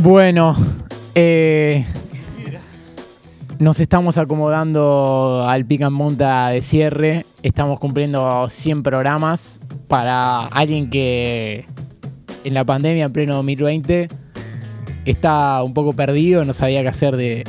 Bueno, eh, nos estamos acomodando al pica en monta de cierre. Estamos cumpliendo 100 programas para alguien que en la pandemia, en pleno 2020, está un poco perdido, no sabía qué hacer de,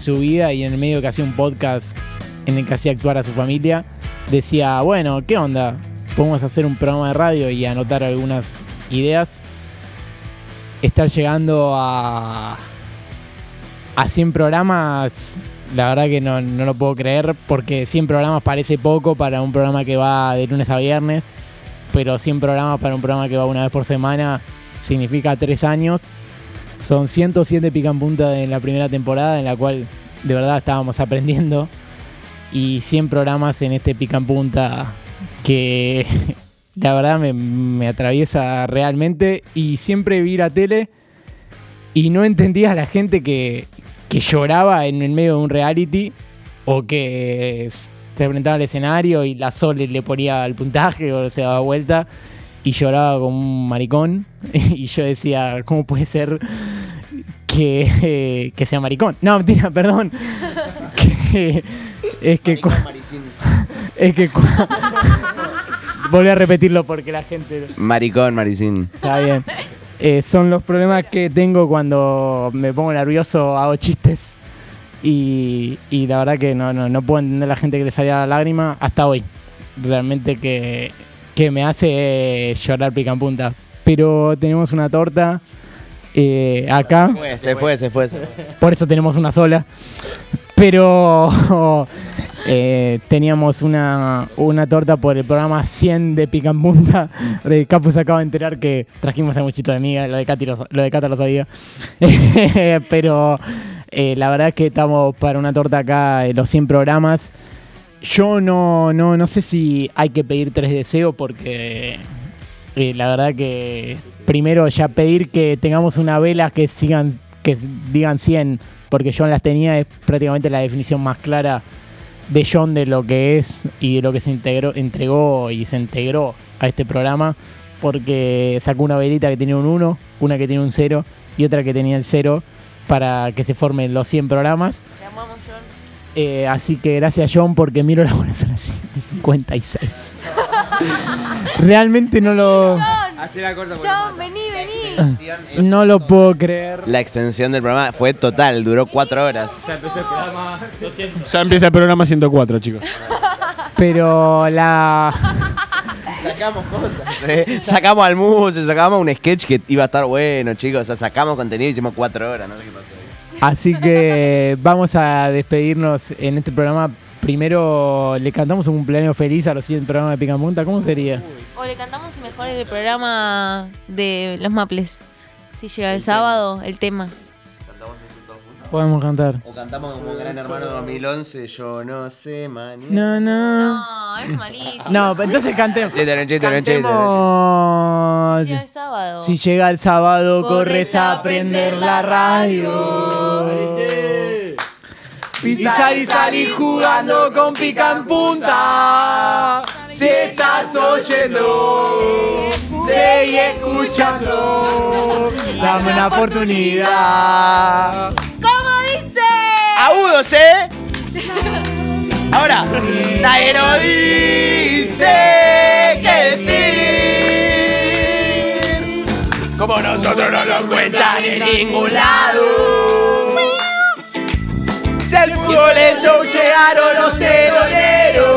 su vida y en el medio que hacía un podcast en el que hacía actuar a su familia, decía, bueno, ¿qué onda? Podemos hacer un programa de radio y anotar algunas ideas. Estar llegando a, a 100 programas, la verdad que no, no lo puedo creer, porque 100 programas parece poco para un programa que va de lunes a viernes, pero 100 programas para un programa que va una vez por semana significa 3 años. Son 107 pican punta en la primera temporada, en la cual de verdad estábamos aprendiendo. Y 100 programas en este pican punta que la verdad me, me atraviesa realmente. Y siempre vi la tele y no entendía a la gente que, que lloraba en el medio de un reality o que se enfrentaba al escenario y la Sol le ponía el puntaje o se daba vuelta y lloraba como un maricón. Y yo decía, ¿cómo puede ser que, eh, que sea maricón? No, mentira, perdón. Que- es que... cu- Es que... Volví a repetirlo porque la gente... Maricón, Maricín. Está bien. Eh, son los problemas que tengo cuando me pongo nervioso, hago chistes. Y, y la verdad que no, no, no puedo entender a la gente que le salía la lágrima hasta hoy. Realmente que, que me hace eh, llorar pica en punta. Pero tenemos una torta eh, acá. Se fue, se fue, se fue. Por eso tenemos una sola. Pero eh, teníamos una, una torta por el programa 100 de Pica en Punta. El Capu se acaba de enterar que trajimos a muchito de miga, lo de Cati lo, lo de Cata lo sabía. Pero eh, la verdad es que estamos para una torta acá en los 100 programas. Yo no, no, no sé si hay que pedir tres deseos porque eh, la verdad que primero ya pedir que tengamos una vela que sigan que digan 100 porque John las tenía es prácticamente la definición más clara de John de lo que es y de lo que se integró, entregó y se integró a este programa porque sacó una velita que tenía un 1, una que tenía un 0 y otra que tenía el 0 para que se formen los 100 programas. Te amamos, John. Eh, así que gracias John porque miro la hora son las 56. Realmente no lo Así la corta John, vení, vení. No lo puedo creer. La extensión del programa fue total, duró cuatro horas. Ya empieza el programa 104, chicos. Pero la Sacamos cosas, ¿eh? Sacamos al museo, sacamos un sketch que iba a estar bueno, chicos. O sea, sacamos contenido y hicimos cuatro horas, no sé qué pasó. Así que vamos a despedirnos en este programa. Primero le cantamos un cumpleaños feliz a los 100 programas de Pica en Punta. ¿Cómo sería? O le cantamos mejor el programa de los Maples. Si llega el sábado, el tema. Podemos cantar. O cantamos como Gran Hermano 2011, yo no sé, mañana. No, no. No, es malísimo. No, pero entonces cantemos. No, chiste. Cantemos. Llega el sábado. Si llega el sábado, Corres corres a prender la radio. Y salí, salí jugando con pica en punta. Si estás oyendo, seguí escuchando. Dame una oportunidad. ¿Cómo dice? ¡Agudos, eh! Ahora, nadie nos dice qué decir. Como nosotros no lo cuentan en ningún lado. Al fútbol el show llegaron los teloneros.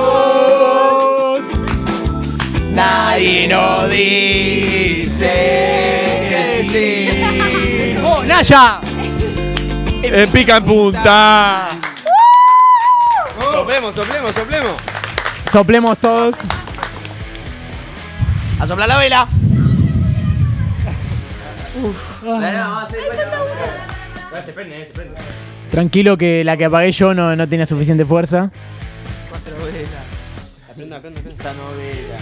Nadie nos dice qué decir. ¡Oh, Naya! En pica en punta. Soplemos, soplemos, soplemos. Soplemos todos. A soplar la vela. Tranquilo que la que apagué yo no, no tenía suficiente fuerza. Aprenda, aprenda, aprenda. Esta novela.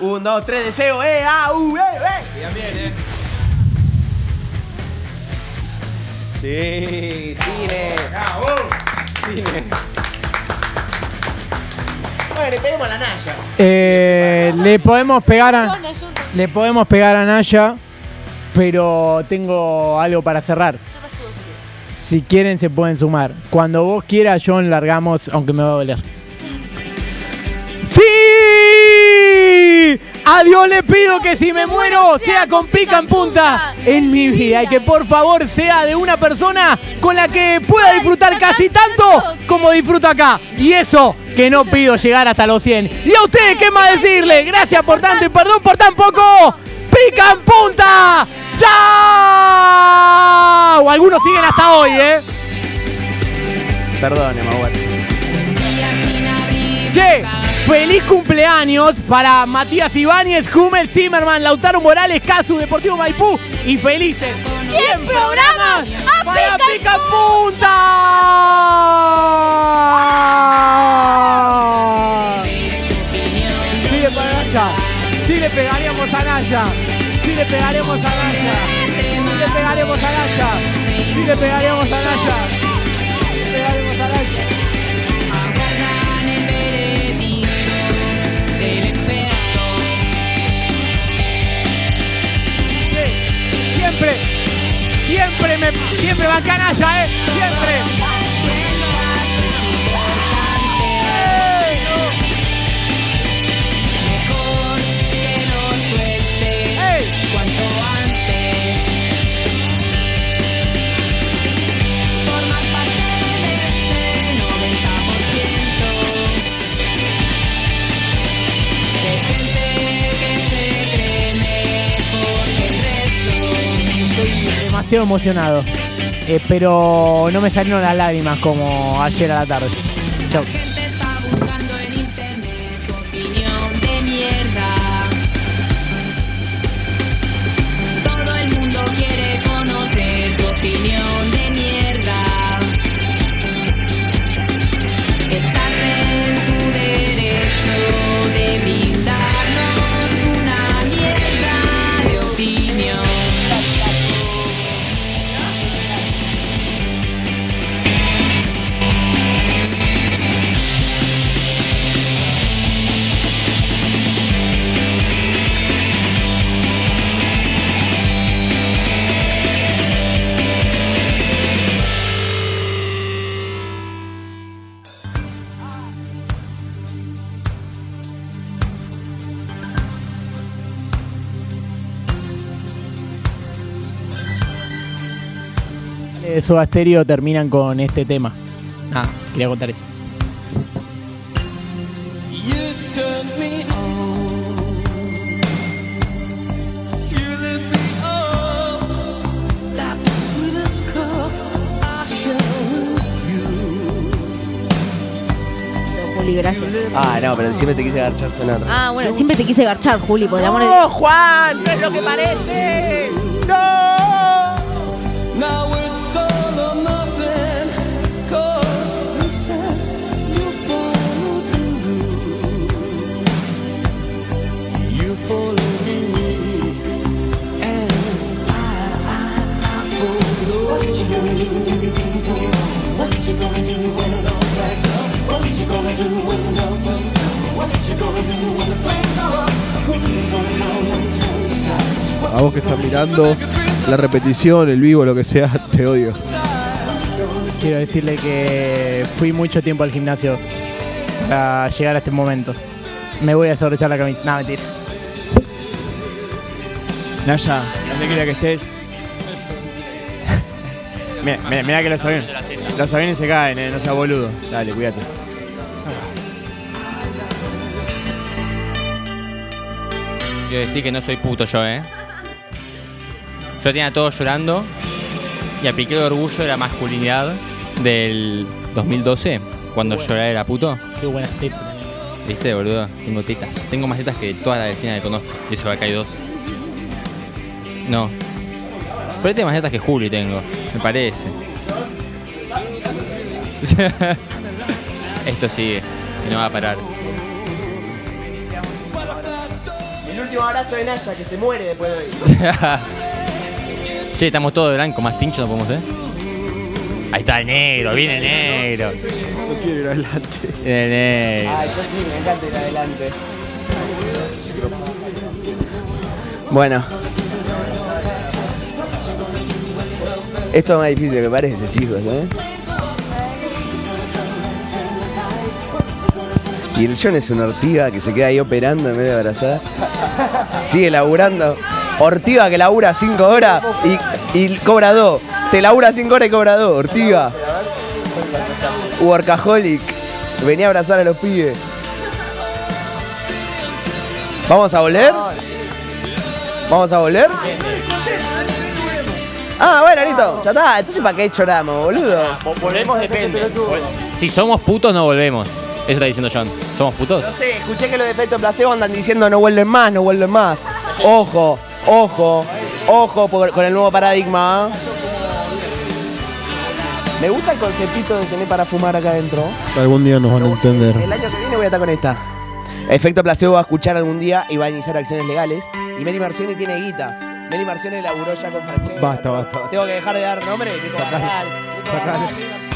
Un, dos, tres, deseo, eh, ah, uh, eh, eh. Bien, bien, eh. Sí, cine. Cine. Bueno, le pedimos a la Naya. Eh, le podemos pegar a, le podemos pegar a Naya pero tengo algo para cerrar. Si quieren se pueden sumar. Cuando vos quieras, John, largamos, aunque me va a doler. ¡Sí! A Dios le pido que si me muero sea con pica en punta en mi vida y que por favor sea de una persona con la que pueda disfrutar casi tanto como disfruto acá. Y eso que no pido llegar hasta los 100. Y a ustedes, ¿qué más decirle? Gracias por tanto y perdón por tan poco. ¡Pica en punta! ¡Chao! Algunos siguen hasta hoy, ¿eh? Perdón, Emma Che, feliz cumpleaños para Matías Ibáñez, Hummel, Timerman, Lautaro Morales, Casu, Deportivo Maipú y felices 100 programas para Pica en Punta. Sigue para Naya, sí le pegaríamos a Naya, le pegaríamos a Naya, sí le pegaríamos a Naya, sí le pegaríamos a Naya, sí le pegaríamos a Naya. Sí, Siempre, siempre me, siempre va canalla, eh, siempre. Demasiado emocionado. Eh, pero no me salieron las lágrimas como ayer a la tarde. Chau. Eh, Soda Stereo terminan con este tema. Ah, quería contar eso. Juli, gracias. Ah, no, pero siempre te quise agarchar sonar. Ah, bueno, siempre te quise garchar, Juli, por el amor de ¡No, Juan! ¡No es lo que parece! ¡No! A vos que estás mirando la repetición, el vivo, lo que sea, te odio. Quiero decirle que fui mucho tiempo al gimnasio para llegar a este momento. Me voy a sobrechar la camisa. No, mentira. Naya, donde quiera que estés. mira, mira, mira que los aviones, los aviones se caen, eh, no seas boludo. Dale, cuídate. Quiero decir que no soy puto yo, ¿eh? Yo tenía a todos llorando y apliqué el orgullo de la masculinidad del 2012, cuando llorar era puto. Qué buenas tetas. ¿Viste, boludo? Tengo tetas. Tengo más tetas que todas las vecinas que conozco. Y eso acá hay dos. No. Pero tengo más tetas que Juli tengo, me parece. Esto sigue, y no va a parar. Último abrazo de Naya que se muere después de hoy. che, estamos todos de blanco, más tincho no podemos ser. Ahí está el negro, viene el negro. No quiero ir adelante. Viene el negro. Ay, yo sí, me encanta ir adelante. Bueno. Esto es más difícil que parece, chicos, ¿eh? Y el John es una ortiga que se queda ahí operando en vez de abrazar. Sigue laburando. Ortiga que labura 5 horas y, y cobra 2. Te labura 5 horas y cobra 2. Ortiga. Workaholic. Venía a abrazar a los pibes. ¿Vamos a volver? ¿Vamos a volver? Ah, bueno, listo. Ya está. Entonces, ¿para qué lloramos, boludo? Volvemos depende. Si somos putos, no volvemos. Eso está diciendo John. ¿Somos putos? No sé, escuché que los de placebo andan diciendo no vuelven más, no vuelven más. Ojo, ojo, ojo por- con el nuevo paradigma. ¿ah? Me gusta el conceptito de tener para fumar acá adentro. Algún día nos van a entender. El año que viene voy a estar con esta. Efecto placebo va a escuchar algún día y va a iniciar acciones legales. Y Meli Marcioni tiene guita. Meli Marcioni laburó ya con Francesca. Basta, basta. Tengo que dejar de dar nombre. Nico Sacalo, Barral, Nico sacalo. Barral, Meli Marcioni.